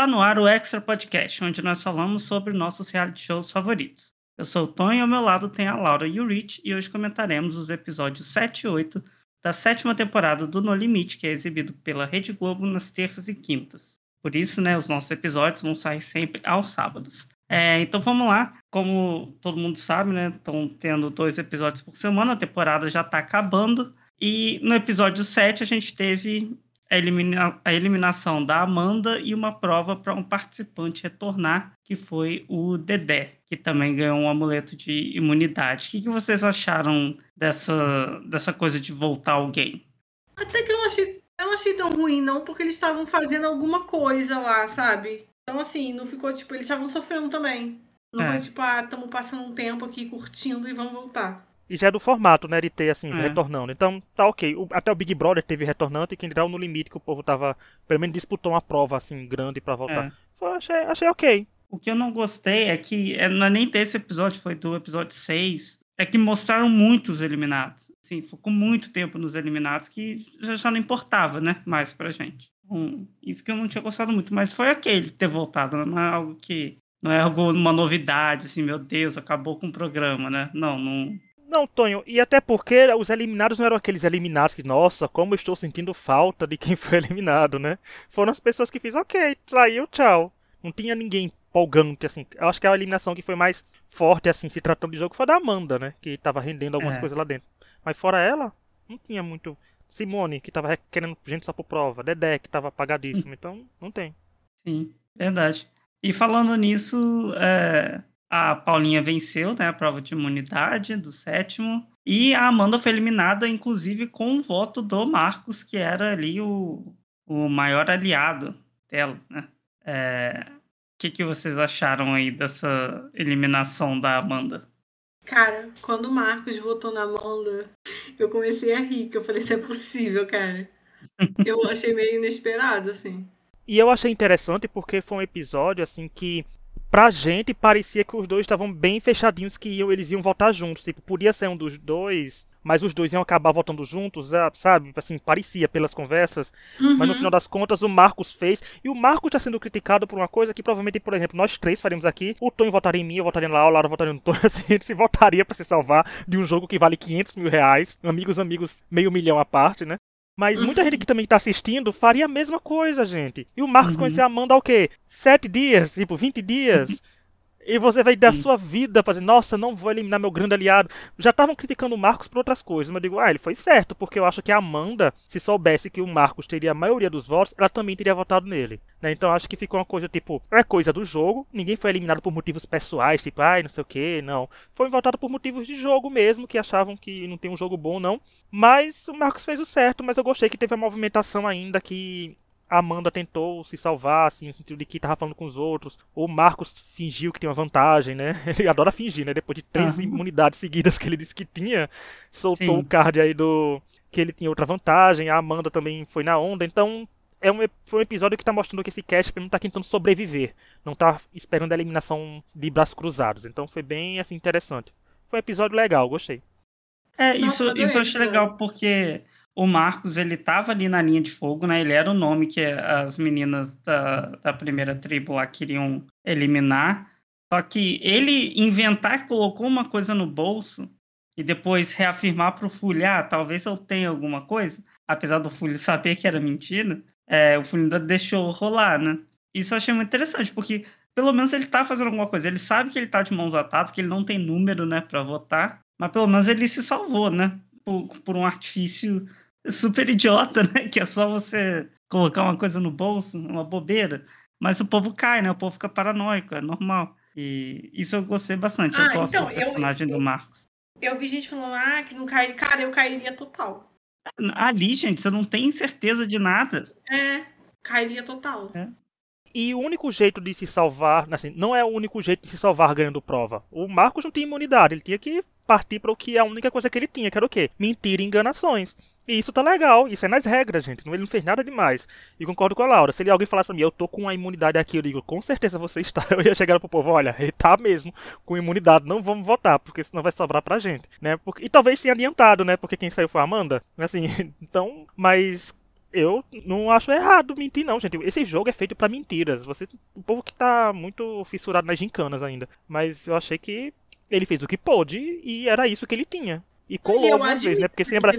Está no ar o Extra Podcast, onde nós falamos sobre nossos reality shows favoritos. Eu sou o Tom e ao meu lado tem a Laura e o Rich, e hoje comentaremos os episódios 7 e 8 da sétima temporada do No Limite, que é exibido pela Rede Globo nas terças e quintas. Por isso, né, os nossos episódios vão sair sempre aos sábados. É, então vamos lá. Como todo mundo sabe, né? Estão tendo dois episódios por semana, a temporada já está acabando. E no episódio 7 a gente teve a, elimina a eliminação da Amanda e uma prova para um participante retornar, que foi o Dedé, que também ganhou um amuleto de imunidade. O que, que vocês acharam dessa, dessa coisa de voltar alguém? Até que eu não achei, eu não achei tão ruim, não, porque eles estavam fazendo alguma coisa lá, sabe? Então, assim, não ficou, tipo, eles estavam sofrendo também. Não é. foi tipo, ah, estamos passando um tempo aqui curtindo e vamos voltar. E já é do formato, né, de ter, assim, é. retornando. Então, tá ok. O, até o Big Brother teve retornante, e quem dirá no limite que o povo tava, pelo menos disputou uma prova, assim, grande para voltar. É. Achei, achei ok. O que eu não gostei é que, é, não é nem desse episódio, foi do episódio 6, é que mostraram muitos eliminados. Assim, ficou muito tempo nos eliminados que já, já não importava, né, mais pra gente. Um, isso que eu não tinha gostado muito, mas foi aquele ter voltado, não é algo que não é algo uma novidade, assim, meu Deus, acabou com o programa, né? Não, não, não, Tonho, e até porque os eliminados não eram aqueles eliminados que, nossa, como estou sentindo falta de quem foi eliminado, né? Foram as pessoas que fizeram, ok, saiu, tchau. Não tinha ninguém empolgante, assim. Eu acho que a eliminação que foi mais forte, assim, se tratando de jogo, foi da Amanda, né? Que tava rendendo algumas é. coisas lá dentro. Mas fora ela, não tinha muito. Simone, que tava querendo gente só por prova. Dedé, que tava apagadíssimo. Então, não tem. Sim, verdade. E falando nisso, é, a Paulinha venceu né, a prova de imunidade do sétimo. E a Amanda foi eliminada, inclusive, com o voto do Marcos, que era ali o, o maior aliado dela. Né? É... O que, que vocês acharam aí dessa eliminação da Amanda? Cara, quando o Marcos votou na Amanda, eu comecei a rir, que eu falei, isso é possível, cara. eu achei meio inesperado, assim. E eu achei interessante porque foi um episódio, assim, que pra gente parecia que os dois estavam bem fechadinhos que iam, eles iam voltar juntos. Tipo, podia ser um dos dois, mas os dois iam acabar voltando juntos, ah, sabe? Assim, parecia pelas conversas. Uhum. Mas no uhum. final das contas, o Marcos fez. E o Marcos está sendo criticado por uma coisa que provavelmente, por exemplo, nós três faríamos aqui. O Tony votaria em mim, eu votaria lá, o Laura votaria no Tony. Assim, ele se votaria para se salvar de um jogo que vale 500 mil reais. Amigos, amigos, meio milhão à parte, né? Mas muita gente que também tá assistindo faria a mesma coisa, gente. E o Marcos uhum. conhecer a Amanda há o quê? Sete dias? Tipo, 20 dias? E você vai dar Sim. sua vida pra dizer, nossa, não vou eliminar meu grande aliado. Já estavam criticando o Marcos por outras coisas, mas eu digo, ah, ele foi certo, porque eu acho que a Amanda, se soubesse que o Marcos teria a maioria dos votos, ela também teria votado nele. Né? Então acho que ficou uma coisa tipo, é coisa do jogo, ninguém foi eliminado por motivos pessoais, tipo, ai, não sei o que, não. Foi votado por motivos de jogo mesmo, que achavam que não tem um jogo bom, não. Mas o Marcos fez o certo, mas eu gostei que teve a movimentação ainda que Amanda tentou se salvar, assim, no sentido de que tava falando com os outros. O Marcos fingiu que tinha uma vantagem, né? Ele adora fingir, né? Depois de três uhum. imunidades seguidas que ele disse que tinha, soltou Sim. o card aí do. que ele tinha outra vantagem. A Amanda também foi na onda. Então, é um, foi um episódio que tá mostrando que esse cast não tá tentando sobreviver. Não tá esperando a eliminação de braços cruzados. Então foi bem, assim, interessante. Foi um episódio legal, gostei. É, isso, Nossa, isso eu achei legal porque o Marcos, ele tava ali na linha de fogo, né? Ele era o nome que as meninas da, da primeira tribo lá queriam eliminar. Só que ele inventar que colocou uma coisa no bolso e depois reafirmar pro Fulho, ah, talvez eu tenha alguma coisa, apesar do Fulho saber que era mentira, é, o Fulho ainda deixou rolar, né? Isso eu achei muito interessante, porque pelo menos ele tá fazendo alguma coisa. Ele sabe que ele tá de mãos atadas, que ele não tem número, né, para votar, mas pelo menos ele se salvou, né? Por, por um artifício super idiota, né? Que é só você colocar uma coisa no bolso, uma bobeira. Mas o povo cai, né? O povo fica paranoico, é normal. E isso eu gostei bastante. Ah, eu gosto então, do personagem eu, eu, do Marcos. Eu vi gente falando, ah, que não cai. Cara, eu cairia total. Ali, gente, você não tem certeza de nada. É, cairia total. É. E o único jeito de se salvar, assim, não é o único jeito de se salvar ganhando prova. O Marcos não tinha imunidade, ele tinha que partir para o que é a única coisa que ele tinha, que era o quê? Mentira e enganações. E isso tá legal, isso é nas regras, gente. Ele não fez nada demais. E concordo com a Laura. Se ele, alguém falasse pra mim, eu tô com a imunidade aqui, eu digo, com certeza você está. Eu ia chegar pro povo, olha, ele tá mesmo com imunidade, não vamos votar, porque senão vai sobrar pra gente, né? E talvez tenha adiantado, né? Porque quem saiu foi a Amanda. Assim, então, mas eu não acho errado mentir, não, gente. Esse jogo é feito para mentiras. Você, o povo que tá muito fissurado nas gincanas ainda. Mas eu achei que ele fez o que pôde e era isso que ele tinha. E colou algumas vezes, né? Porque se lembra,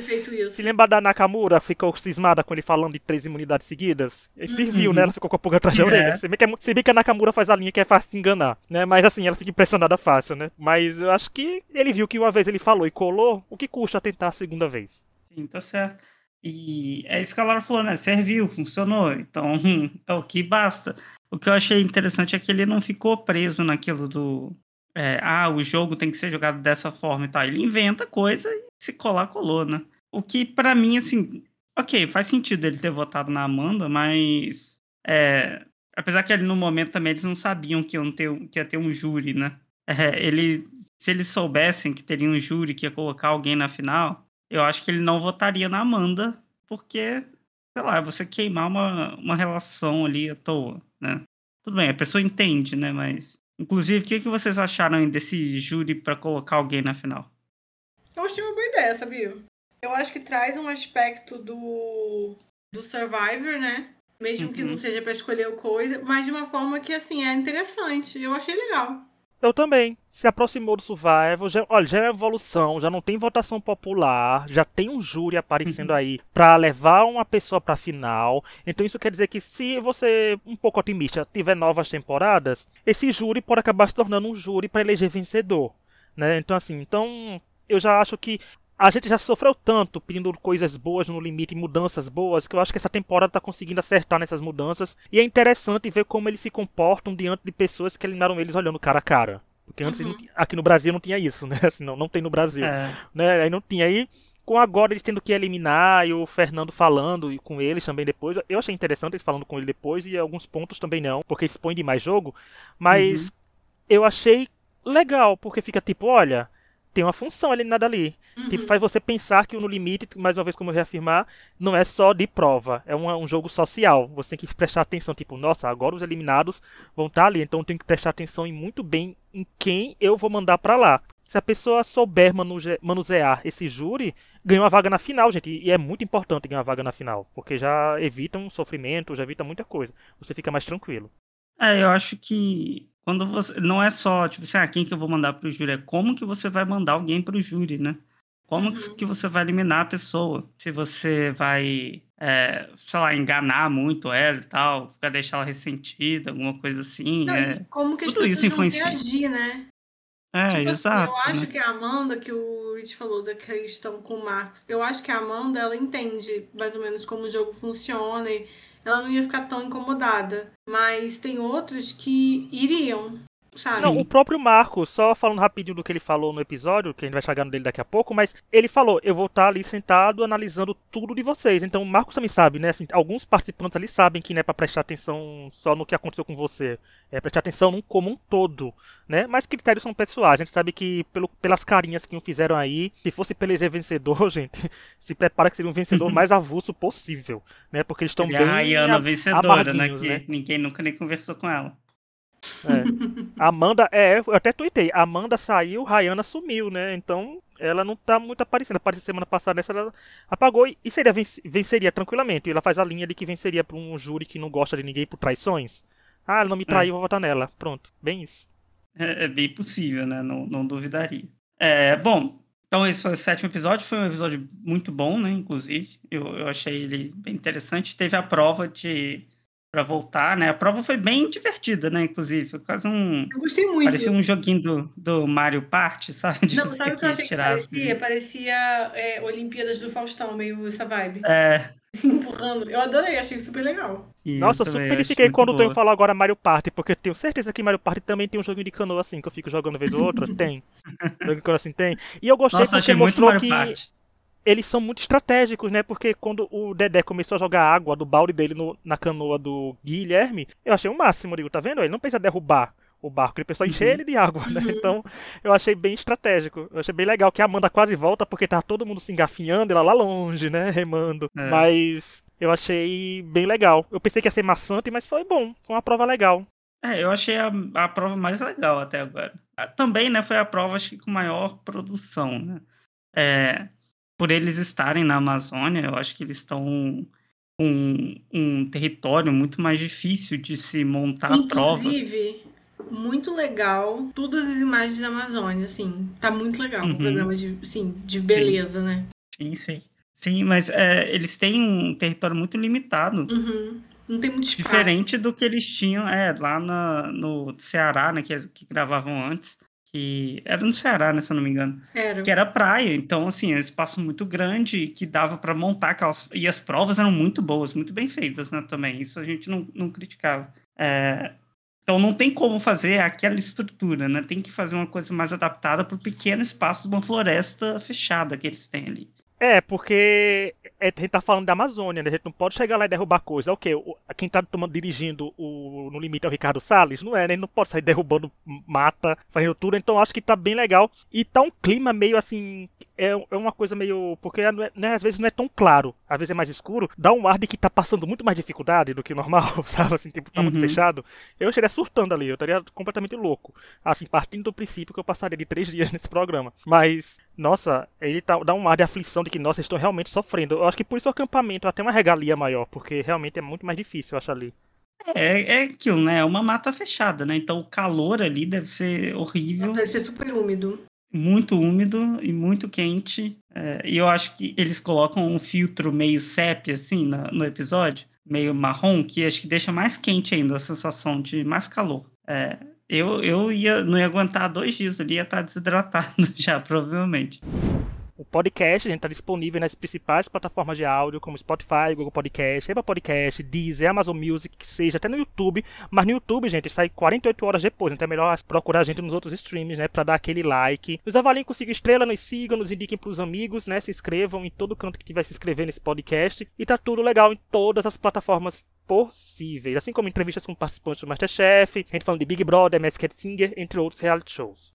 se lembra da Nakamura, ficou cismada com ele falando de três imunidades seguidas? Ele uhum. serviu, né? Ela ficou com a pulga atrás da orelha. É. Se, bem que, é se bem que a Nakamura faz a linha que é fácil se enganar, né? Mas assim, ela fica impressionada fácil, né? Mas eu acho que ele viu que uma vez ele falou e colou, o que custa tentar a segunda vez? Sim, tá certo. E é isso que a Laura falou, né? Serviu, funcionou. Então, é o que basta. O que eu achei interessante é que ele não ficou preso naquilo do é, ah, o jogo tem que ser jogado dessa forma e tal. Ele inventa coisa e se colar, colou, né? O que, para mim, assim, ok, faz sentido ele ter votado na Amanda, mas. É, apesar que ali no momento também eles não sabiam que, iam ter, que ia ter um júri, né? É, ele, se eles soubessem que teria um júri que ia colocar alguém na final, eu acho que ele não votaria na Amanda, porque, sei lá, você queimar uma, uma relação ali à toa, né? Tudo bem, a pessoa entende, né? Mas Inclusive, o que, que vocês acharam desse júri para colocar alguém na final? Eu achei uma boa ideia, sabia? Eu acho que traz um aspecto do, do Survivor, né? Mesmo uhum. que não uhum. seja para escolher coisa, mas de uma forma que, assim, é interessante. Eu achei legal. Eu também. Se aproximou do Survival. Já, olha, já é evolução, já não tem votação popular, já tem um júri aparecendo uhum. aí para levar uma pessoa pra final. Então isso quer dizer que se você, um pouco otimista, tiver novas temporadas, esse júri pode acabar se tornando um júri para eleger vencedor. Né? Então, assim, então eu já acho que a gente já sofreu tanto pedindo coisas boas no limite, mudanças boas, que eu acho que essa temporada tá conseguindo acertar nessas mudanças. E é interessante ver como eles se comportam diante de pessoas que eliminaram eles olhando cara a cara. Porque antes uhum. aqui no Brasil não tinha isso, né? Assim, não, não tem no Brasil. É. Né? Aí não tinha. Aí com agora eles tendo que eliminar e o Fernando falando e com eles também depois. Eu achei interessante eles falando com ele depois e alguns pontos também não, porque expõe demais jogo. Mas uhum. eu achei legal, porque fica tipo, olha, tem uma função eliminada ali. Uhum. Tipo, faz você pensar que o No Limite, mais uma vez como eu reafirmar, não é só de prova, é um, um jogo social. Você tem que prestar atenção, tipo, nossa, agora os eliminados vão estar tá ali, então eu tenho que prestar atenção em muito bem em quem eu vou mandar para lá. Se a pessoa souber manusear esse júri, ganha uma vaga na final, gente. E é muito importante ganhar uma vaga na final, porque já evita um sofrimento, já evita muita coisa. Você fica mais tranquilo. É, eu acho que quando você. Não é só, tipo assim, ah, quem que eu vou mandar pro júri? É como que você vai mandar alguém pro júri, né? Como uhum. que você vai eliminar a pessoa? Se você vai, é, sei lá, enganar muito ela e tal, ficar deixar ela ressentida, alguma coisa assim. Não, é, como que as tudo pessoas isso vão reagir, né? É, tipo exato. Assim, eu acho né? que a Amanda, que o Rich falou da questão com o Marcos, eu acho que a Amanda, ela entende mais ou menos como o jogo funciona e ela não ia ficar tão incomodada. Mas tem outros que iriam, Sabe? Não, o próprio Marco, só falando rapidinho do que ele falou no episódio, que a gente vai chegar no dele daqui a pouco, mas ele falou: eu vou estar ali sentado analisando tudo de vocês. Então o Marcos também sabe, né? Assim, alguns participantes ali sabem que não é pra prestar atenção só no que aconteceu com você, é prestar atenção num como um todo, né? Mas critérios são pessoais. A gente sabe que pelo, pelas carinhas que fizeram aí, se fosse pra eleger vencedor, gente, se prepara que seria um vencedor mais avulso possível, né? Porque eles estão bem. A Rayana vencedora, né? Que né? ninguém nunca nem conversou com ela. É. Amanda, é, eu até tuitei. Amanda saiu, Rayana sumiu, né? Então ela não tá muito aparecendo. Apareceu semana passada, essa ela apagou e seria venceria tranquilamente. Ela faz a linha de que venceria para um júri que não gosta de ninguém por traições. Ah, ela não me traiu, é. vou votar nela. Pronto, bem isso. É, é bem possível, né? Não, não duvidaria. É, bom, então esse foi o sétimo episódio. Foi um episódio muito bom, né? Inclusive, eu, eu achei ele bem interessante. Teve a prova de para voltar, né? A prova foi bem divertida, né? Inclusive, foi quase um. Eu gostei muito. Parecia um joguinho do, do Mario Party, sabe? De Não, sabe o que eu achei que parecia? Parecia é, Olimpíadas do Faustão, meio essa vibe. É. Empurrando. Eu adorei, achei super legal. Sim, Nossa, eu super fiquei quando tu falou agora Mario Party, porque eu tenho certeza que Mario Party também tem um joguinho de canoa assim, que eu fico jogando vez ou outra. tem. Jogo de canoa assim tem. E eu gostei Nossa, porque mostrou que. Party eles são muito estratégicos, né? Porque quando o Dedé começou a jogar água do balde dele no, na canoa do Guilherme, eu achei o máximo, digo, tá vendo? Ele não pensa derrubar o barco, ele pensou encher uhum. ele de água, né? Então, eu achei bem estratégico. Eu achei bem legal que a Amanda quase volta porque tá todo mundo se engafinhando, ela lá longe, né? Remando. É. Mas eu achei bem legal. Eu pensei que ia ser maçante, mas foi bom. Foi uma prova legal. É, eu achei a, a prova mais legal até agora. Ah, também, né, foi a prova, acho que com maior produção, né? É, por eles estarem na Amazônia, eu acho que eles estão um, um território muito mais difícil de se montar a prova. Inclusive, muito legal todas as imagens da Amazônia, assim. Tá muito legal Uhum. um programa de, assim, de beleza, né? Sim, sim. Sim, mas é, eles têm um território muito limitado. Uhum. Não tem muito espaço. Diferente do que eles tinham é, lá na, no Ceará, né? Que, que gravavam antes. Que era no Ceará, né? Se eu não me engano. Era. Que era praia. Então, assim, é um espaço muito grande que dava para montar aquelas. E as provas eram muito boas, muito bem feitas, né? Também. Isso a gente não, não criticava. É, Então não tem como fazer aquela estrutura, né? Tem que fazer uma coisa mais adaptada para o pequeno espaço de uma floresta fechada que eles têm ali. É, porque é, a gente tá falando da Amazônia, né? A gente não pode chegar lá e derrubar coisa. É o quê? O- Quem tá tomando, dirigindo o, no limite é o Ricardo Salles? Não é, né? Ele não pode sair derrubando mata, fazendo tudo. Então acho que tá bem legal. E tá um clima meio assim. É, é uma coisa meio. Porque é- né, às vezes não é tão claro, às vezes é mais escuro. Dá um ar de que tá passando muito mais dificuldade do que o normal, sabe? Assim, tipo, tá muito Uhum. fechado. Eu estaria surtando ali, eu estaria completamente louco. Assim, partindo do princípio que eu passaria de três dias nesse programa. Mas, nossa, ele tá, dá um ar de aflição de que, nossa, estão realmente sofrendo. Eu acho que por isso o acampamento até uma regalia maior, porque realmente é muito mais difícil, eu acho ali. É, é aquilo, né? É uma mata fechada, né? Então o calor ali deve ser horrível, Deve ser super úmido. muito úmido e muito quente. É, e eu acho que eles colocam um filtro meio sépia, assim, na- no episódio, meio marrom, que acho que deixa mais quente ainda a sensação de mais calor. É, eu, eu ia, não ia aguentar dois dias ali, ia estar desidratado já, provavelmente. O podcast, a gente tá disponível nas principais plataformas de áudio, como Spotify, Google Podcast, Apple Podcast, Deezer, Amazon Music, que seja, até no YouTube. Mas no YouTube, gente, sai 48 horas depois, então é melhor procurar a gente nos outros streams, né, pra dar aquele like. Nos avaliem com 5 estrelas, nos sigam, nos indiquem pros amigos, né, se inscrevam em todo canto que tiver se inscrever nesse podcast. E tá tudo legal em todas as plataformas possíveis, assim como entrevistas com participantes do Masterchef, a gente falando de Big Brother, Masked Singer, entre outros reality shows.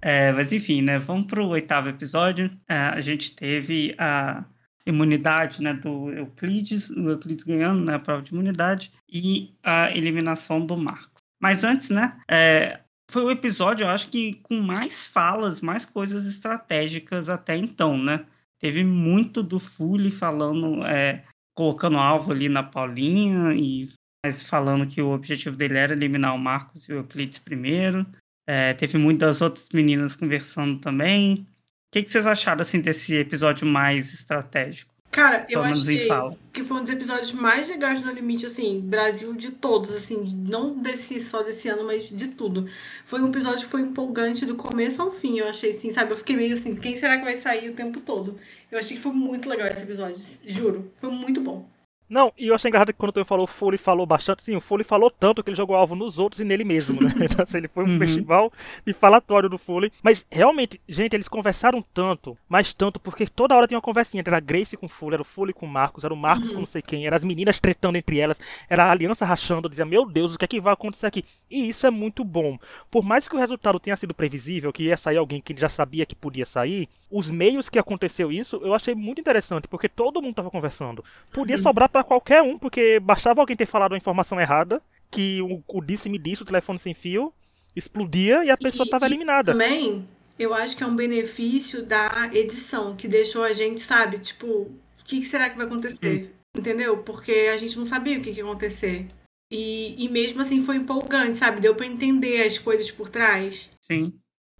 É, mas enfim, né? Vamos pro oitavo episódio. É, a gente teve a imunidade né, do Euclides, o Euclides ganhando né, a prova de imunidade, e a eliminação do Marco. Mas antes, né? é, foi o episódio, eu acho que com mais falas, mais coisas estratégicas até então, né? Teve muito do Fully falando, é, colocando alvo ali na Paulinha e mas falando que o objetivo dele era eliminar o Marcos e o Euclides primeiro. É, teve muitas outras meninas conversando também. O que, que vocês acharam assim desse episódio mais estratégico? Cara, eu achei fala. que foi um dos episódios mais legais do No Limite, assim, Brasil de todos, assim, não desse só desse ano, mas de tudo. Foi um episódio que foi empolgante do começo ao fim, eu achei assim, sabe? Eu fiquei meio assim, quem será que vai sair o tempo todo? Eu achei que foi muito legal esse episódio, juro. Foi muito bom. Não, e eu achei engraçado que quando tu falou o Foley falou bastante, sim, o Foley falou tanto que ele jogou alvo nos outros e nele mesmo, né? Então, assim, ele foi um Uhum. festival de falatório do Foley. Mas realmente, gente, eles conversaram tanto, mas tanto, porque toda hora tinha uma conversinha. Era a Grace com o Foley, era o Foley com o Marcos, era o Marcos com não sei quem, era as meninas tretando entre elas, era a aliança rachando, eu dizia, meu Deus, o que é que vai acontecer aqui? E isso é muito bom. Por mais que o resultado tenha sido previsível, que ia sair alguém que já sabia que podia sair, os meios que aconteceu isso, eu achei muito interessante, porque todo mundo tava conversando. Podia sobrar pra qualquer um, porque bastava alguém ter falado uma informação errada, que o, o disse-me disse, o telefone sem fio, explodia e a pessoa E- tava e eliminada. Também, eu acho que é um benefício da edição, que deixou a gente, sabe, tipo, o que, será que vai acontecer? Entendeu? Porque a gente não sabia o que, que ia acontecer. E, e mesmo assim foi empolgante, sabe? Deu pra entender as coisas por trás. Sim.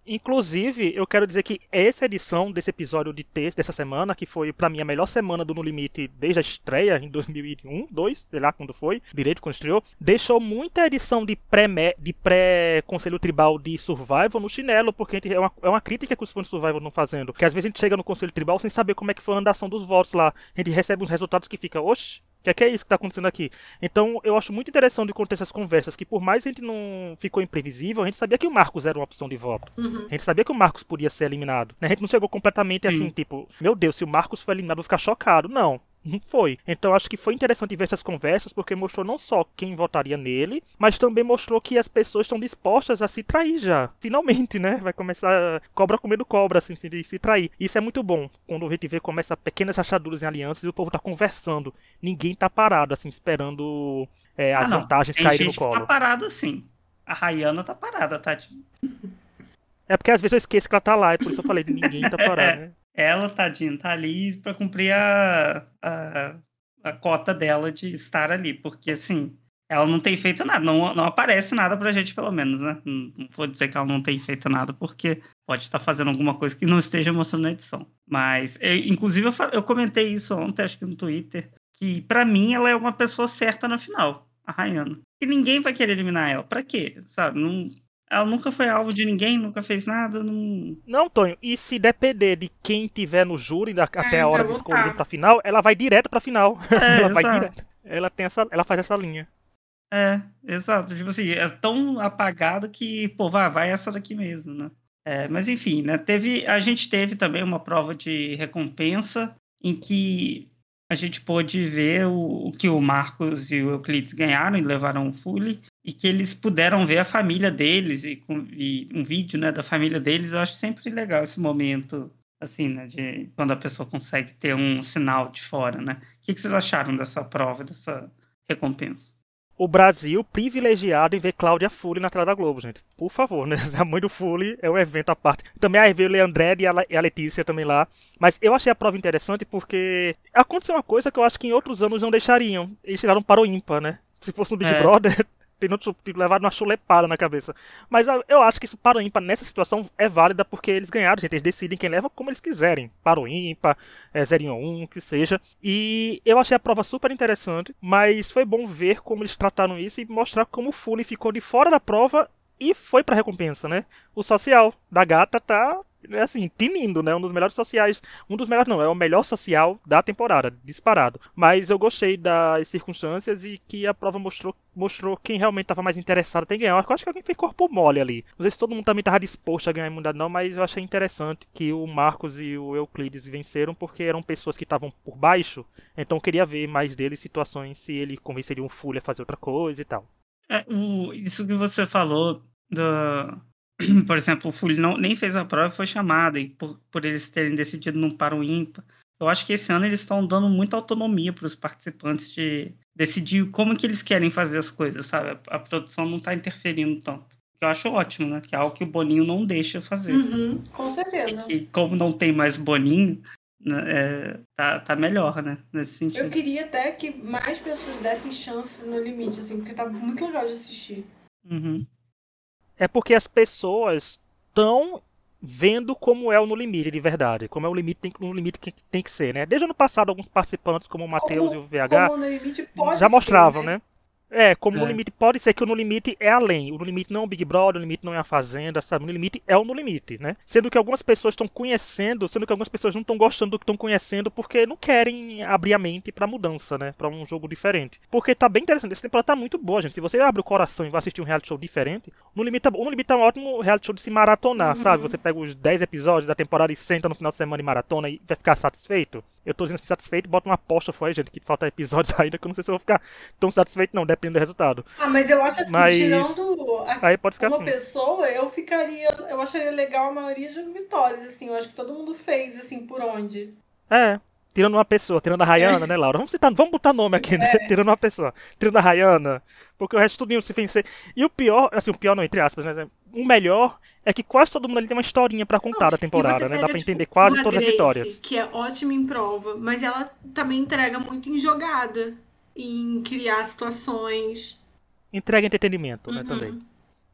Inclusive, eu quero dizer que essa edição desse episódio de texto dessa semana, que foi pra mim a melhor semana do No Limite desde a estreia em 2001, 2, sei lá quando foi, direito quando estreou, deixou muita edição de pré de pré Conselho Tribal de Survival no chinelo, porque é, uma, é uma crítica que os fãs de Survival estão fazendo. Que às vezes a gente chega no Conselho Tribal sem saber como é que foi a andação dos votos lá. A gente recebe uns resultados que fica, oxe, que é, que é isso que está acontecendo aqui? Então, eu acho muito interessante de contar essas conversas, que por mais a gente não ficou imprevisível, a gente sabia que o Marcos era uma opção de voto. Uhum. A gente sabia que o Marcos podia ser eliminado. né? A gente não chegou completamente assim, Sim. tipo, meu Deus, se o Marcos for eliminado, eu vou ficar chocado. Não. Foi. Então acho que foi interessante ver essas conversas, porque mostrou não só quem votaria nele, mas também mostrou que as pessoas estão dispostas a se trair já. Finalmente, né? Vai começar cobra comendo cobra, assim, de se trair. Isso é muito bom. Quando a gente vê começa pequenas rachaduras em alianças e o povo tá conversando. Ninguém tá parado, assim, esperando é, as Ah, vantagens caírem no que colo. tá parada sim. A Rayana tá parada, Tati. É porque às vezes eu esqueço que ela tá lá, e por isso eu falei, ninguém tá parado, né? Ela, tadinha, tá ali pra cumprir a, a, a cota dela de estar ali, porque assim, ela não tem feito nada, não, não aparece nada pra gente, pelo menos, né? Não, não vou dizer que ela não tem feito nada, porque pode estar fazendo alguma coisa que não esteja mostrando na edição. Mas, eu, inclusive, eu, eu comentei isso ontem, acho que no Twitter, que para mim ela é uma pessoa certa na final, a Rayana. E ninguém vai querer eliminar ela. Pra quê? Sabe? Não, ela nunca foi alvo de ninguém, nunca fez nada. Não, não Tonho, e se depender de quem tiver no júri da, é, até a hora de escolher pra final, ela vai direto pra final. É, ela vai direto. Ela, tem essa, ela faz essa linha. É, exato. Tipo assim, é tão apagado que, pô, vai, vai essa daqui mesmo, né? É, mas enfim, né? Teve, a gente teve também uma prova de recompensa em que a gente pôde ver o, o que o Marcos e o Euclides ganharam e levaram o Fully, e que eles puderam ver a família deles e, e, um vídeo né, da família deles. Eu acho sempre legal esse momento, assim, né? De quando a pessoa consegue ter um sinal de fora, né? O que, que vocês acharam dessa prova, dessa recompensa? o Brasil privilegiado em ver Cláudia Fully na tela da Globo, gente. Por favor, né? A mãe do Fully é um evento à parte. Também aí veio o Leandré e a Letícia também lá. Mas eu achei a prova interessante porque aconteceu uma coisa que eu acho que em outros anos não deixariam. Eles tiraram para o ímpar, né? Se fosse no Big é. Brother, tem levado uma chulepada na cabeça. Mas eu acho que isso para o ímpar nessa situação é válida porque eles ganharam, gente. Eles decidem quem leva como eles quiserem. Para o ímpar, é, 0 em 1, que seja. E eu achei a prova super interessante, mas foi bom ver como eles trataram isso e mostrar como o Fully ficou de fora da prova e foi pra recompensa, né? O social da gata tá é assim, tinindo, né? Um dos melhores sociais. Um dos melhores, não, é o melhor social da temporada, disparado. Mas eu gostei das circunstâncias e que a prova mostrou, mostrou quem realmente estava mais interessado em ganhar. Eu acho que alguém fez corpo mole ali. Não sei se todo mundo também estava disposto a ganhar a imunidade, não, mas eu achei interessante que o Marcos e o Euclides venceram porque eram pessoas que estavam por baixo. Então eu queria ver mais deles situações se ele convenceria um Fully a fazer outra coisa e tal. É, o, isso que você falou do, por exemplo, o Fully não, nem fez a prova e foi chamado, e por, por eles terem decidido não para o ímpar. Eu acho que esse ano eles estão dando muita autonomia para os participantes de decidir como que eles querem fazer as coisas, sabe? A, a produção não está interferindo tanto. Eu acho ótimo, né? Que é algo que o Boninho não deixa fazer. Uhum, com certeza. E, e, como não tem mais Boninho, é, tá, tá melhor, né? Nesse sentido. Eu queria até que mais pessoas dessem chance no limite, assim, porque tá muito legal de assistir. Uhum é porque as pessoas estão vendo como é o No Limite de verdade, como é o limite tem, no limite que tem que ser, né? Desde ano passado alguns participantes como o Matheus e o VH já mostravam, ser, né? né? É, como é. no limite pode ser que o no limite é além. O no limite não é o Big Brother, o no limite não é a Fazenda, sabe? O no limite é o no limite, né? Sendo que algumas pessoas estão conhecendo, sendo que algumas pessoas não estão gostando do que estão conhecendo porque não querem abrir a mente pra mudança, né? Pra um jogo diferente. Porque tá bem interessante. Essa temporada tá muito boa, gente. Se você abre o coração e vai assistir um reality show diferente, no limite, o no limite é um ótimo reality show de se maratonar, uhum. sabe? Você pega os 10 episódios da temporada e senta no final de semana e maratona e vai ficar satisfeito. Eu tô dizendo satisfeito, bota uma aposta foi, gente, que falta episódios ainda que eu não sei se eu vou ficar tão satisfeito, não, depende do resultado. Ah, mas eu acho assim, mas... tirando a... Aí pode ficar uma assim. pessoa, eu ficaria. Eu acharia legal a maioria de vitórias, assim. Eu acho que todo mundo fez, assim, por onde. É. Tirando uma pessoa, tirando a Rayana, é. né, Laura? Vamos citar, vamos botar nome aqui, né? É. Tirando uma pessoa. Tirando a Rayana. Porque o resto tudo se vencer. E o pior, assim, o pior não, entre aspas, né? O melhor é que quase todo mundo ali tem uma historinha para contar não, da temporada, né? Dá pra tipo, entender quase todas Grace, as vitórias. Que é ótima em prova, mas ela também entrega muito em jogada, em criar situações. Entrega entretenimento, uhum. né, também.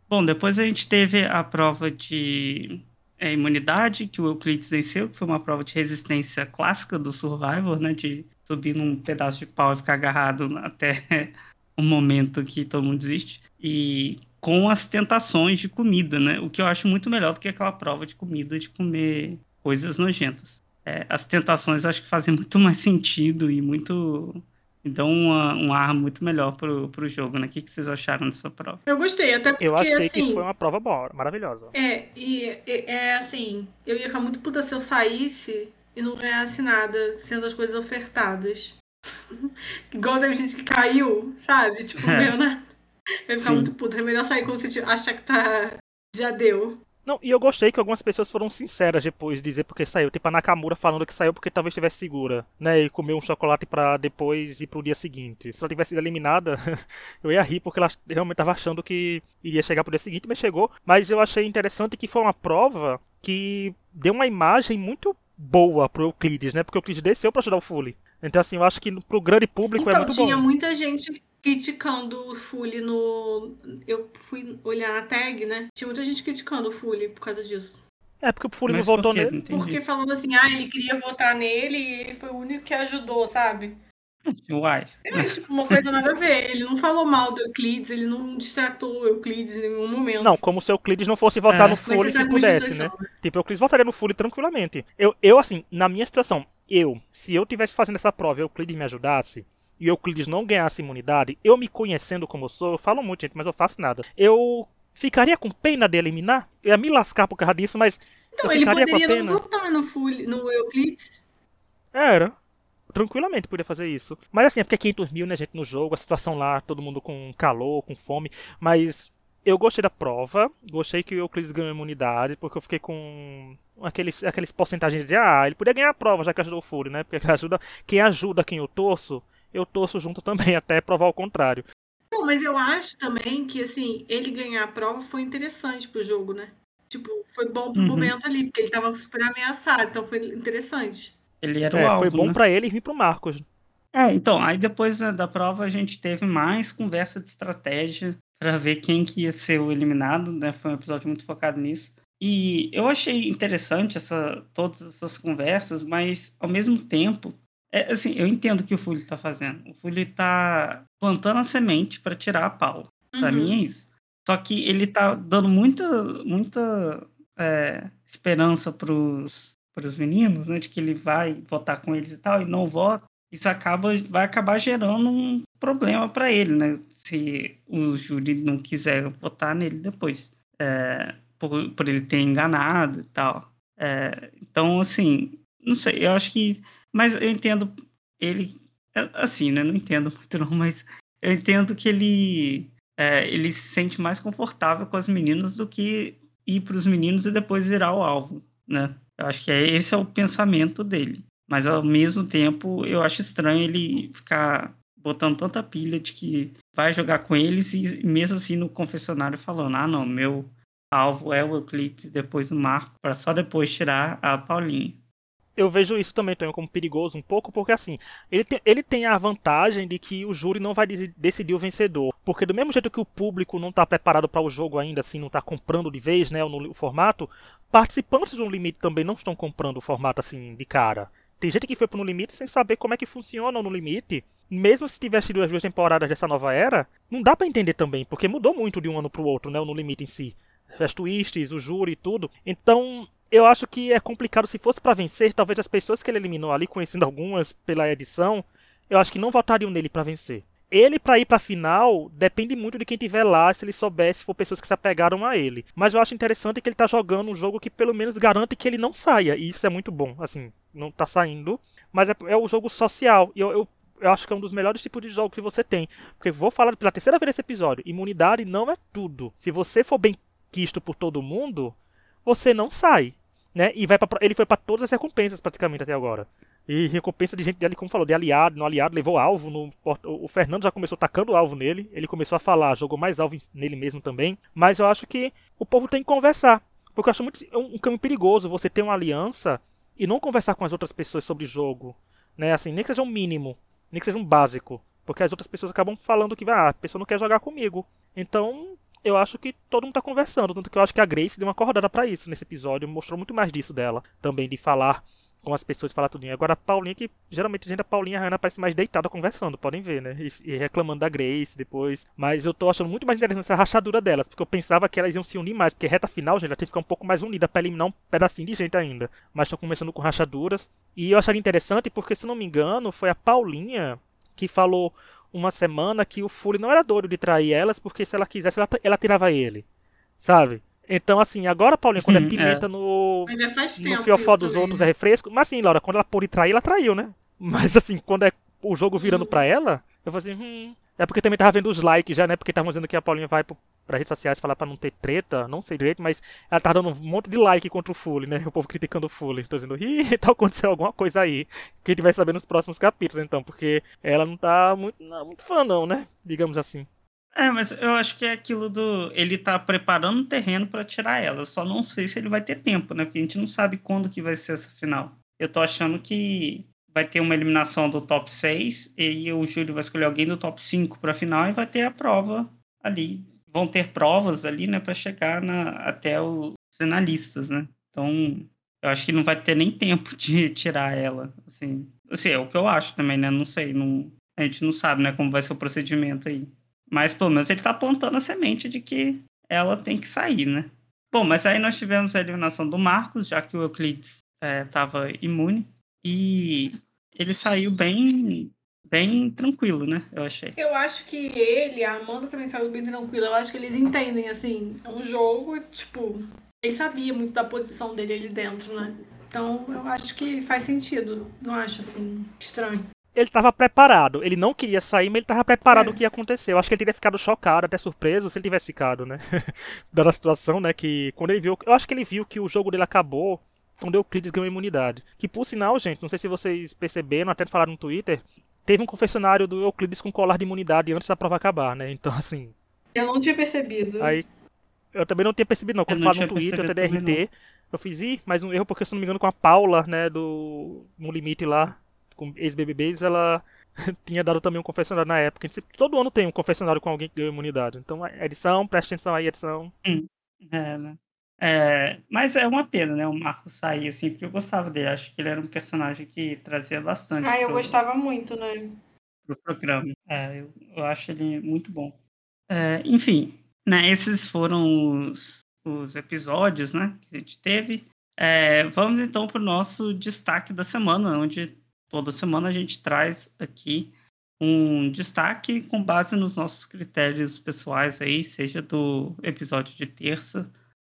Bom, depois a gente teve a prova de é, imunidade, que o Euclides venceu, que foi uma prova de resistência clássica do Survivor, né? De subir num pedaço de pau e ficar agarrado até o momento que todo mundo desiste. E com as tentações de comida, né? O que eu acho muito melhor do que aquela prova de comida de comer coisas nojentas. É, as tentações acho que fazem muito mais sentido e muito e dão uma, um ar muito melhor pro, pro jogo, né? O que, que vocês acharam dessa prova? Eu gostei, até porque, Eu achei assim, que foi uma prova boa, maravilhosa. É, e é assim, eu ia ficar muito puta se eu saísse e não ganhasse nada, sendo as coisas ofertadas. Igual teve gente que caiu, sabe? Tipo, é. meu, né? Eu ia ficar Sim. muito puta. É melhor sair quando você achar que tá. Já deu. Não, e eu gostei que algumas pessoas foram sinceras depois de dizer porque saiu. Tipo a Nakamura falando que saiu porque talvez estivesse segura, né? E comeu um chocolate para depois ir pro dia seguinte. Se ela tivesse sido eliminada, eu ia rir porque ela realmente tava achando que iria chegar pro dia seguinte, mas chegou. Mas eu achei interessante que foi uma prova que deu uma imagem muito boa pro Euclides, né? Porque o Euclides desceu para ajudar o Fully. Então, assim, eu acho que pro grande público então, é muito bom. tinha muita gente criticando o Fully no. Eu fui olhar a tag, né? Tinha muita gente criticando o Fully por causa disso. É, porque o Fully não votou nele. Porque falando assim, ah, ele queria votar nele e ele foi o único que ajudou, sabe? Uai. É, tipo, uma coisa nada a ver. Ele não falou mal do Euclides, ele não distratou o Euclides em nenhum momento. Não, como se o Euclides não fosse votar é. no Fully se pudesse, né? Tipo, o Euclides votaria no Fully tranquilamente. Eu, eu, assim, na minha situação, eu, se eu tivesse fazendo essa prova e o Euclides me ajudasse, e o Euclides não ganhasse imunidade, eu me conhecendo como eu sou, eu falo muito, gente, mas eu faço nada. Eu ficaria com pena de eliminar? Eu ia me lascar por causa disso, mas. Então, ele poderia não votar no, Fully, no Euclides. Era. Tranquilamente podia fazer isso. Mas assim, é porque 500 mil, né, gente, no jogo, a situação lá, todo mundo com calor, com fome. Mas eu gostei da prova, gostei que o Euclides ganhou imunidade, porque eu fiquei com aqueles, aqueles porcentagens de ah, ele podia ganhar a prova já que ajudou o Fury, né? Porque ajuda, quem ajuda quem eu torço, eu torço junto também, até provar o contrário. Não, mas eu acho também que, assim, ele ganhar a prova foi interessante pro jogo, né? Tipo, foi bom pro uhum. momento ali, porque ele tava super ameaçado, então foi interessante. Ele era o é, alvo, Foi bom né? para ele vir pro Marcos. É, então, aí depois né, da prova a gente teve mais conversa de estratégia para ver quem que ia ser o eliminado, né? Foi um episódio muito focado nisso. E eu achei interessante essa, todas essas conversas, mas ao mesmo tempo é, assim, eu entendo o que o Fully está fazendo. O Fully está plantando a semente para tirar a Paula. Para uhum. mim é isso. Só que ele está dando muita, muita é, esperança para os meninos, né, de que ele vai votar com eles e tal, e não vota. Isso acaba, vai acabar gerando um problema para ele, né? Se o júri não quiser votar nele depois, é, por, por ele ter enganado e tal. É, então, assim, não sei, eu acho que mas eu entendo ele. É, assim, né? Não entendo muito, não, mas eu entendo que ele. É, ele se sente mais confortável com as meninas do que ir para os meninos e depois virar o alvo, né? Eu acho que é, esse é o pensamento dele. Mas ao mesmo tempo, eu acho estranho ele ficar botando tanta pilha de que vai jogar com eles e mesmo assim no confessionário falando: ah, não, meu alvo é o Euclides depois o Marco, para só depois tirar a Paulinha eu vejo isso também, Tonho, como perigoso um pouco, porque assim, ele tem, ele tem a vantagem de que o júri não vai decidir o vencedor. Porque do mesmo jeito que o público não está preparado para o jogo ainda, assim, não está comprando de vez, né, no, o formato, participantes do limite também não estão comprando o formato assim de cara. Tem gente que foi pro No Limite sem saber como é que funciona o No Limite. Mesmo se tivesse tido as duas temporadas dessa nova era, não dá para entender também, porque mudou muito de um ano pro outro, né, o No Limite em si. As twists, o júri e tudo. Então, eu acho que é complicado. Se fosse para vencer, talvez as pessoas que ele eliminou ali, conhecendo algumas pela edição, eu acho que não votariam nele para vencer. Ele, para ir pra final, depende muito de quem tiver lá, se ele soubesse, se for pessoas que se apegaram a ele. Mas eu acho interessante que ele tá jogando um jogo que pelo menos garante que ele não saia. E isso é muito bom. Assim, não tá saindo. Mas é, é o jogo social. E eu, eu, eu, acho que é um dos melhores tipos de jogo que você tem. Porque vou falar pela terceira vez nesse episódio: imunidade não é tudo. Se você for bem quisto por todo mundo, você não sai né? E vai pra, ele foi para todas as recompensas praticamente até agora. E recompensa de gente dele, como falou, de aliado, no aliado, levou alvo. No, o Fernando já começou tacando alvo nele. Ele começou a falar, jogou mais alvo nele mesmo também. Mas eu acho que o povo tem que conversar. Porque eu acho muito um, um caminho perigoso você ter uma aliança e não conversar com as outras pessoas sobre jogo. Né? Assim, nem que seja um mínimo, nem que seja um básico. Porque as outras pessoas acabam falando que ah, a pessoa não quer jogar comigo. Então, eu acho que todo mundo tá conversando. Tanto que eu acho que a Grace deu uma acordada para isso nesse episódio. Mostrou muito mais disso dela. Também de falar com as pessoas, de falar tudo. Agora a Paulinha, que geralmente a gente, a Paulinha e a Hannah parece mais deitada conversando, podem ver, né? E, e, reclamando da Grace depois. Mas eu tô achando muito mais interessante essa rachadura delas, porque eu pensava que elas iam se unir mais, porque reta final, gente, ela tem que ficar um pouco mais unida pra eliminar um pedacinho de gente ainda. Mas estão começando com rachaduras. E eu acharia interessante, porque se não me engano, foi a Paulinha que falou uma semana que o Fury não era doido de trair elas, porque se ela quisesse, ela, ela tirava ele. Sabe? Então, assim, agora, Paulinho, quando é pimenta é. no. Mas já faz tempo. No fiofó dos também. outros é refresco. Mas assim, Laura, quando ela pôde trair, ela traiu, né? Mas assim, quando é o jogo virando uhum. pra ela, eu falei assim, hum. É porque também tava vendo os likes já, né? Porque estavam dizendo que a Paulinha vai pro, pra redes sociais falar pra não ter treta, não sei direito, mas ela tá dando um monte de like contra o Fully, né? O povo criticando o Fully. Tô dizendo, ih, tá acontecendo alguma coisa aí. Que a gente vai saber nos próximos capítulos, então, porque ela não tá muito, não, muito fã, não, né? Digamos assim. É, mas eu acho que é aquilo do. Ele tá preparando o terreno para tirar ela. Só não sei se ele vai ter tempo, né? Porque a gente não sabe quando que vai ser essa final. Eu tô achando que vai ter uma eliminação do top 6 e o júri vai escolher alguém do top 5 para a final e vai ter a prova ali. Vão ter provas ali, né, para chegar na, até os finalistas, né? Então, eu acho que não vai ter nem tempo de tirar ela, assim. Assim, é o que eu acho também, né? Não sei, não, a gente não sabe, né, como vai ser o procedimento aí. Mas pelo menos ele tá plantando a semente de que ela tem que sair, né? Bom, mas aí nós tivemos a eliminação do Marcos, já que o Euclides estava é, imune. E ele saiu bem bem tranquilo, né? Eu achei. Eu acho que ele, a Amanda também saiu bem tranquila. Eu acho que eles entendem, assim, é um jogo, tipo, ele sabia muito da posição dele ali dentro, né? Então eu acho que faz sentido. Não acho, assim, estranho. Ele estava preparado. Ele não queria sair, mas ele estava preparado é. o que ia acontecer. Eu acho que ele teria ficado chocado, até surpreso, se ele tivesse ficado, né? Dada a situação, né? Que quando ele viu. Eu acho que ele viu que o jogo dele acabou quando Euclides ganhou imunidade. Que por sinal, gente, não sei se vocês perceberam, até falaram no Twitter, teve um confessionário do Euclides com colar de imunidade antes da prova acabar, né? Então, assim. Eu não tinha percebido. Aí. Eu também não tinha percebido, não. Quando falaram no Twitter, o TDRT, eu fiz, ih, mais um erro, porque se não me engano, com a Paula, né, do. No limite lá, com ex-BBBs, ela tinha dado também um confessionário na época. Todo ano tem um confessionário com alguém que ganhou imunidade. Então, edição, preste atenção aí, edição. Hum, é, né? É, mas é uma pena, né? O Marcos sair, assim, porque eu gostava dele. Acho que ele era um personagem que trazia bastante. Ah, eu pro, gostava muito, né? Pro programa. É, eu, eu acho ele muito bom. É, enfim, né? Esses foram os, os episódios, né? Que a gente teve. É, vamos então para o nosso destaque da semana, onde toda semana a gente traz aqui um destaque com base nos nossos critérios pessoais aí, seja do episódio de terça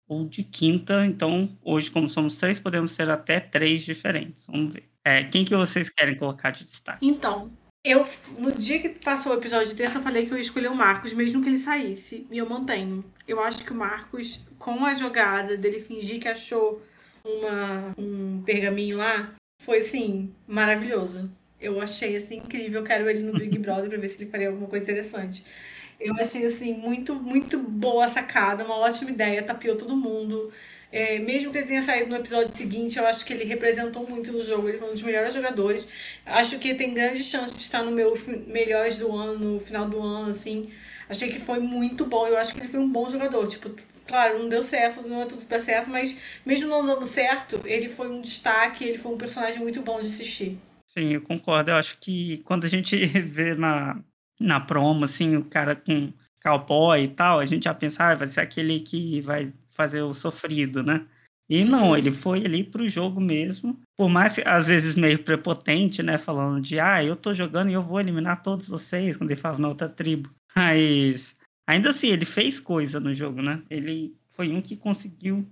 ou de quinta. Então, hoje, como somos três, podemos ser até três diferentes. Vamos ver. É, quem que vocês querem colocar de destaque? Então, eu, no dia que passou o episódio de terça, eu falei que eu ia escolher o Marcos, mesmo que ele saísse. E eu mantenho. Eu acho que o Marcos, com a jogada dele fingir que achou uma, um pergaminho lá, foi, assim, maravilhoso. Eu achei, assim, incrível. Eu quero ele no Big Brother pra ver se ele faria alguma coisa interessante. Eu achei, assim, muito, muito boa a sacada, uma ótima ideia, tapiou todo mundo. É, mesmo que ele tenha saído no episódio seguinte, eu acho que ele representou muito no jogo. Ele foi um dos melhores jogadores. Acho que tem grande chance de estar no meu melhores do ano, no final do ano, assim. Achei que foi muito bom. Eu acho que ele foi um bom jogador. Tipo, claro, não deu certo, não é tudo dar certo, mas mesmo não dando certo, ele foi um destaque, ele foi um personagem muito bom de assistir. Sim, eu concordo. Eu acho que quando a gente vê na, na promo, assim, o cara com cowboy e tal, a gente já pensa, ah, vai ser aquele que vai fazer o sofrido, né? E não, uhum. ele foi ali pro jogo mesmo, por mais às vezes meio prepotente, né? Falando de, ah, eu tô jogando e eu vou eliminar todos vocês, quando ele falava na outra tribo. Mas ainda assim, ele fez coisa no jogo, né? Ele foi um que conseguiu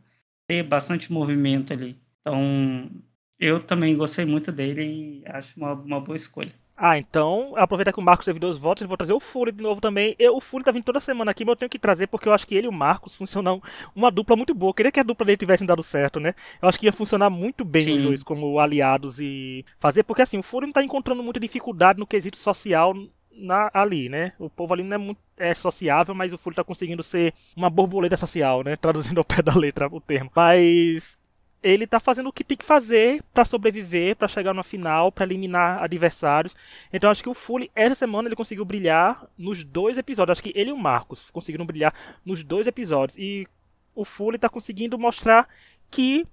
ter bastante movimento ali. Então, eu também gostei muito dele e acho uma, uma boa escolha. Ah, então, aproveitar que o Marcos teve dois votos, eu vou trazer o Fury de novo também. Eu, o Fury tá vindo toda semana aqui, mas eu tenho que trazer porque eu acho que ele e o Marcos funcionam uma dupla muito boa. Eu queria que a dupla dele tivesse dado certo, né? Eu acho que ia funcionar muito bem Sim. os dois como aliados e fazer, porque assim, o Fury não tá encontrando muita dificuldade no quesito social na, ali, né? O povo ali não é muito é sociável, mas o Fury tá conseguindo ser uma borboleta social, né? Traduzindo ao pé da letra o termo. Mas ele tá fazendo o que tem que fazer para sobreviver, para chegar na final, para eliminar adversários. Então acho que o Fully, essa semana, ele conseguiu brilhar nos dois episódios. Acho que ele e o Marcos conseguiram brilhar nos dois episódios. E o Fully tá conseguindo mostrar que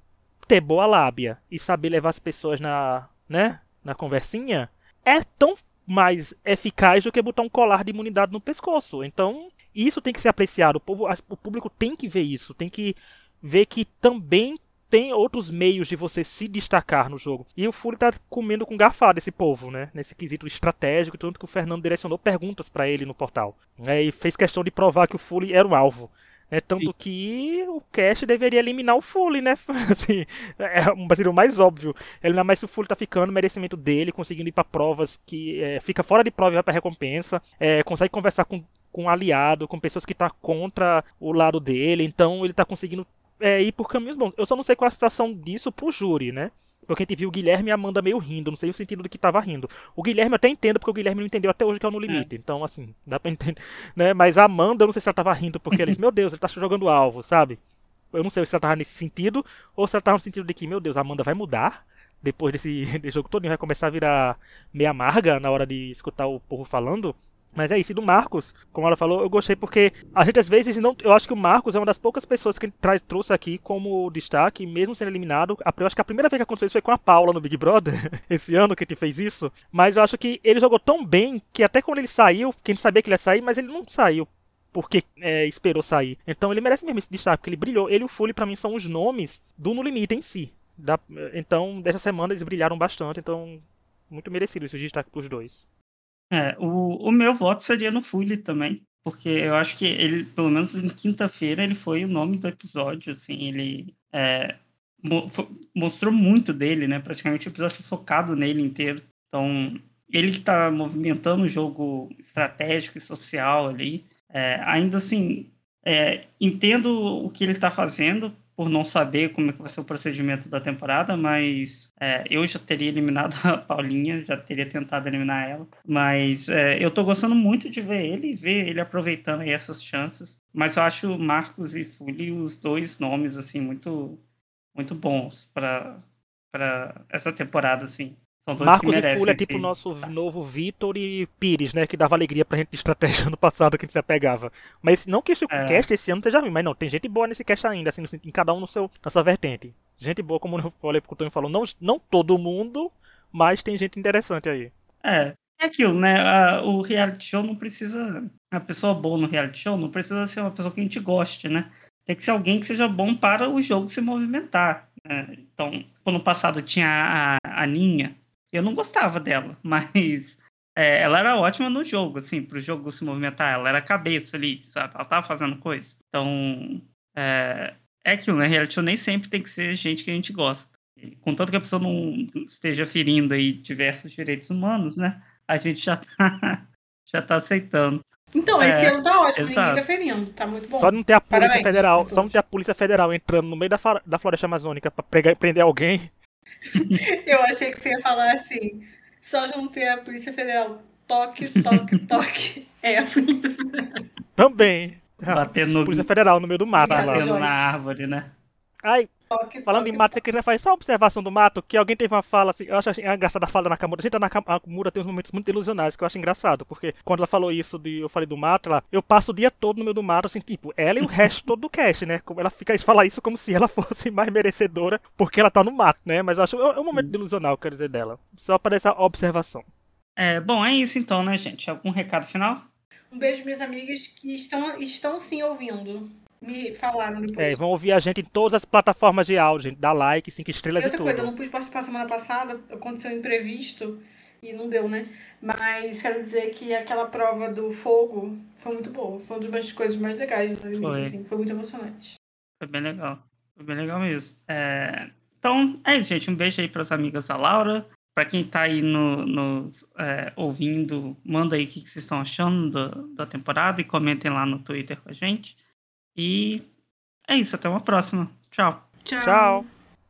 ter boa lábia e saber levar as pessoas na, né, na conversinha é tão mais eficaz do que botar um colar de imunidade no pescoço. Então, isso tem que ser apreciado. O, povo, o público tem que ver isso, tem que ver que também tem outros meios de você se destacar no jogo. E o Fury tá comendo com garfada esse povo, né? Nesse quesito estratégico, tanto que o Fernando direcionou perguntas para ele no portal. Né? E fez questão de provar que o Fury era o alvo. É, tanto que o Cash deveria eliminar o Fully, né? Assim, é seria o mais óbvio. Eliminar mais se o Fully tá ficando, merecimento dele, conseguindo ir para provas que é, fica fora de prova e vai pra recompensa. É, consegue conversar com, com um aliado, com pessoas que tá contra o lado dele. Então ele tá conseguindo é, ir por caminhos bons. Eu só não sei qual é a situação disso pro júri, né? Porque a gente viu o Guilherme e a Amanda meio rindo, não sei o sentido do que tava rindo. O Guilherme eu até entendo, porque o Guilherme não entendeu até hoje que é o No Limite. É. Então, assim, dá pra entender. Né? Mas a Amanda, eu não sei se ela tava rindo porque ela disse, meu Deus, ele tá jogando alvo, sabe? Eu não sei se ela tava nesse sentido, ou se ela tava no sentido de que, meu Deus, a Amanda vai mudar. depois desse, desse jogo todo, vai começar a virar meio amarga na hora de escutar o povo falando. Mas é isso, e do Marcos, como ela falou, eu gostei porque a gente às vezes não. Eu acho que o Marcos é uma das poucas pessoas que ele traz, trouxe aqui como destaque, mesmo sendo eliminado. Eu acho que a primeira vez que aconteceu isso foi com a Paula no Big Brother, esse ano que gente fez isso. Mas eu acho que ele jogou tão bem que até quando ele saiu, que a gente sabia que ele ia sair, mas ele não saiu porque é, esperou sair. Então ele merece mesmo esse destaque, porque ele brilhou. Ele e o Fully, para mim, são os nomes do No Limite em si. Da, então, dessa semana eles brilharam bastante, então muito merecido esse destaque pros dois. É, o, o meu voto seria no Fully também, porque eu acho que ele, pelo menos em quinta-feira, ele foi o nome do episódio, assim, ele é, mo mostrou muito dele, né, praticamente o episódio focado nele inteiro, então ele que tá movimentando o jogo estratégico e social ali, é, ainda assim, é, entendo o que ele está fazendo, por não saber como é que vai ser o procedimento da temporada, mas é, eu já teria eliminado a Paulinha, já teria tentado eliminar ela. Mas é, eu tô gostando muito de ver ele, ver ele aproveitando essas chances. Mas eu acho Marcos e Fully os dois nomes assim muito muito bons para essa temporada assim. Marcos e Fulha é tipo o nosso novo Vitor e Pires, né? Que dava alegria pra gente de estratégia no passado que a gente se apegava. Mas não que esse é. cast esse ano esteja ruim, mas não, tem gente boa nesse cast ainda, assim, em cada um no seu, na sua vertente. Gente boa, como eu falei, porque o Tony falou, não, não todo mundo, mas tem gente interessante aí. É, é aquilo, né? o reality show não precisa. A pessoa boa no reality show não precisa ser uma pessoa que a gente goste, né? Tem que ser alguém que seja bom para o jogo se movimentar. Né? Então, ano passado tinha a Aninha, eu não gostava dela, mas é, ela era ótima no jogo, assim, pro jogo se movimentar. Ela era cabeça ali, sabe? Ela tava fazendo coisa. Então, é, é aquilo, né? Reality show nem sempre tem que ser gente que a gente gosta. E, contanto que a pessoa não esteja ferindo aí diversos direitos humanos, né? A gente já tá, já tá aceitando. Então, esse é, ano tá ótimo, exato. ninguém tá ferindo, tá muito bom. Só não ter a Polícia Parabéns, Federal, só não ter a Polícia Federal entrando no meio da, da floresta amazônica pra pregar, prender alguém Eu achei que você ia falar assim. Só juntei a Polícia Federal. Toque, toque, toque. É a Polícia Federal. Também. Batendo no... Polícia Federal no meio do mato. Batendo na árvore, né? Ai, falando em mato, você queria fazer só uma observação do mato, que alguém teve uma fala assim, eu acho engraçada a fala da Nakamura. A gente, a Nakamura tem uns momentos muito ilusionais que eu acho engraçado, porque quando ela falou isso de eu falei do mato, ela, eu passo o dia todo no meio do mato, assim, tipo, ela e o resto todo do cast, né? Ela fica fala isso como se ela fosse mais merecedora porque ela tá no mato, né? Mas eu acho é um momento ilusional, quero dizer, dela. Só para essa observação. É, bom, é isso então, né, gente? Algum recado final? Um beijo, minhas amigas que estão, estão sim ouvindo me falaram depois. É, vão ouvir a gente em todas as plataformas de áudio, dá like, cinco estrelas e, outra e tudo. coisa, eu não pude participar semana passada, aconteceu um imprevisto e não deu, né? Mas quero dizer que aquela prova do fogo foi muito boa. Foi uma das coisas mais legais do foi. Assim, foi muito emocionante. Foi bem legal. Foi bem legal mesmo. É... Então, é isso, gente. Um beijo aí para as amigas da Laura. Para quem tá aí no, no é, ouvindo, manda aí o que, que vocês estão achando da, da temporada e comentem lá no Twitter com a gente. E é isso, até uma próxima. Tchau. Tchau. Tchau.